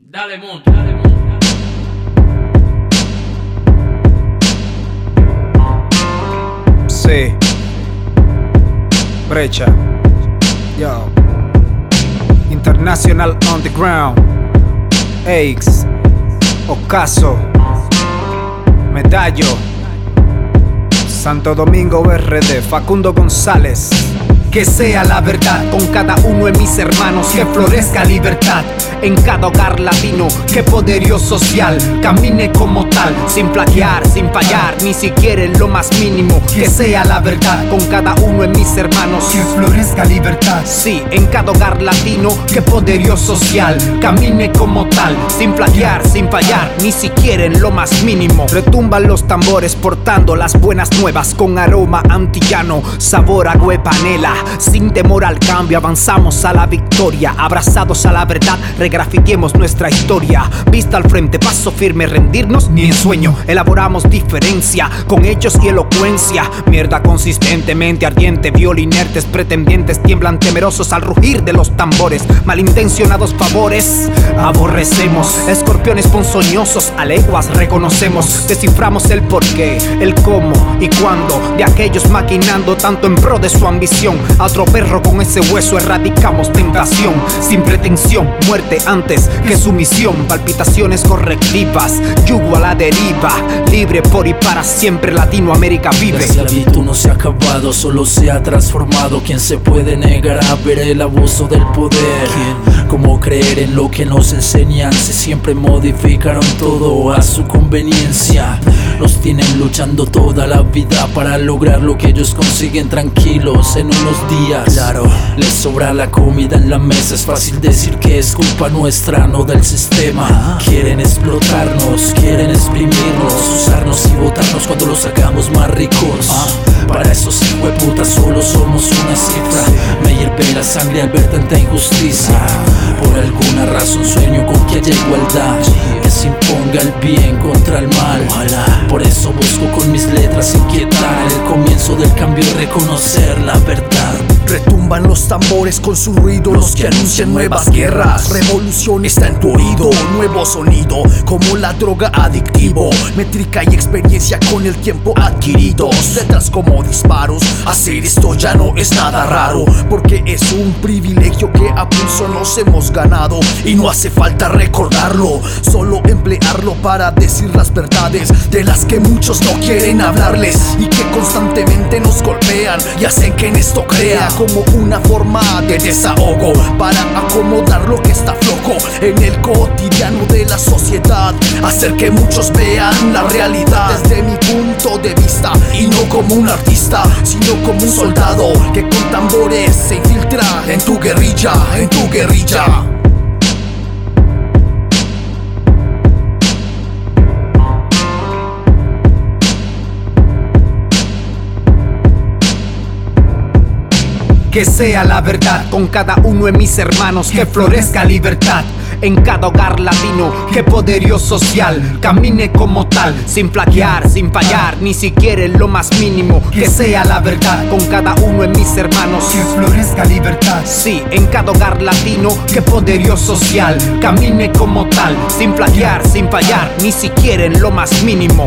Dale monte, dale monte. Sí. Brecha. Yo. International on the ground. Aix. Ocaso. Medallo. Santo Domingo RD. Facundo González. Que sea la verdad con cada uno de mis hermanos, que florezca libertad en cada hogar latino, que poderío social camine como tal, sin plaquear, sin fallar, ni siquiera en lo más mínimo. Que sea la verdad con cada uno de mis hermanos, que florezca libertad. Sí, en cada hogar latino, que poderío social camine como tal, sin plaquear, sin fallar, ni siquiera en lo más mínimo. Retumban los tambores portando las buenas nuevas con aroma antillano, sabor a panela sin temor al cambio, avanzamos a la victoria. Abrazados a la verdad, regrafitemos nuestra historia. Vista al frente, paso firme, rendirnos ni en sueño. Elaboramos diferencia con hechos y elocuencia. Mierda consistentemente ardiente, violinertes, pretendientes tiemblan temerosos al rugir de los tambores. Malintencionados favores, aborrecemos. Escorpiones ponzoñosos, a leguas reconocemos. Desciframos el porqué, el cómo y cuándo de aquellos maquinando tanto en pro de su ambición. A otro perro con ese hueso erradicamos tentación, sin pretensión, muerte antes que sumisión, palpitaciones correctivas, yugo a la deriva, libre por y para siempre Latinoamérica vive. La esclavitud no se ha acabado, solo se ha transformado. ¿Quién se puede negar a ver el abuso del poder? ¿Cómo creer en lo que nos enseñan? Si siempre modificaron todo a su conveniencia. Nos tienen luchando toda la vida para lograr lo que ellos consiguen tranquilos en unos Claro, les sobra la comida en la mesa. Es fácil decir que es culpa nuestra, no del sistema. Quieren explotarnos, quieren exprimirnos, usarnos y botarnos cuando los sacamos más ricos. Para esos putas solo somos una cifra. Me hierve la sangre al ver tanta injusticia. Por alguna razón sueño con que haya igualdad. Se imponga el bien contra el mal. Por eso busco con mis letras inquietar el comienzo del cambio y reconocer la verdad. Retumban los tambores con su ruido, los que anuncian nuevas guerras. Revolución está en tu oído, nuevo sonido, como la droga adictivo. Métrica y experiencia con el tiempo adquiridos. Letras como disparos, hacer esto ya no es nada raro. Porque es un privilegio que a pulso nos hemos ganado. Y no hace falta recordarlo, solo emplearlo para decir las verdades de las que muchos no quieren hablarles. Y que constantemente nos golpean y hacen que en esto crea como una forma de desahogo para acomodar lo que está flojo en el cotidiano de la sociedad. Hacer que muchos vean la realidad desde mi punto de vista y no como un artista, sino como un soldado que con tambores se infiltra en tu guerrilla, en tu guerrilla. Que sea la verdad con cada uno de mis hermanos, que florezca libertad en cada hogar latino, que poderío social camine como tal, sin plaquear, sin fallar, ni siquiera en lo más mínimo. Que sea la verdad con cada uno de mis hermanos, que florezca libertad. Sí, en cada hogar latino, que poderío social camine como tal, sin plaquear, sin fallar, ni siquiera en lo más mínimo.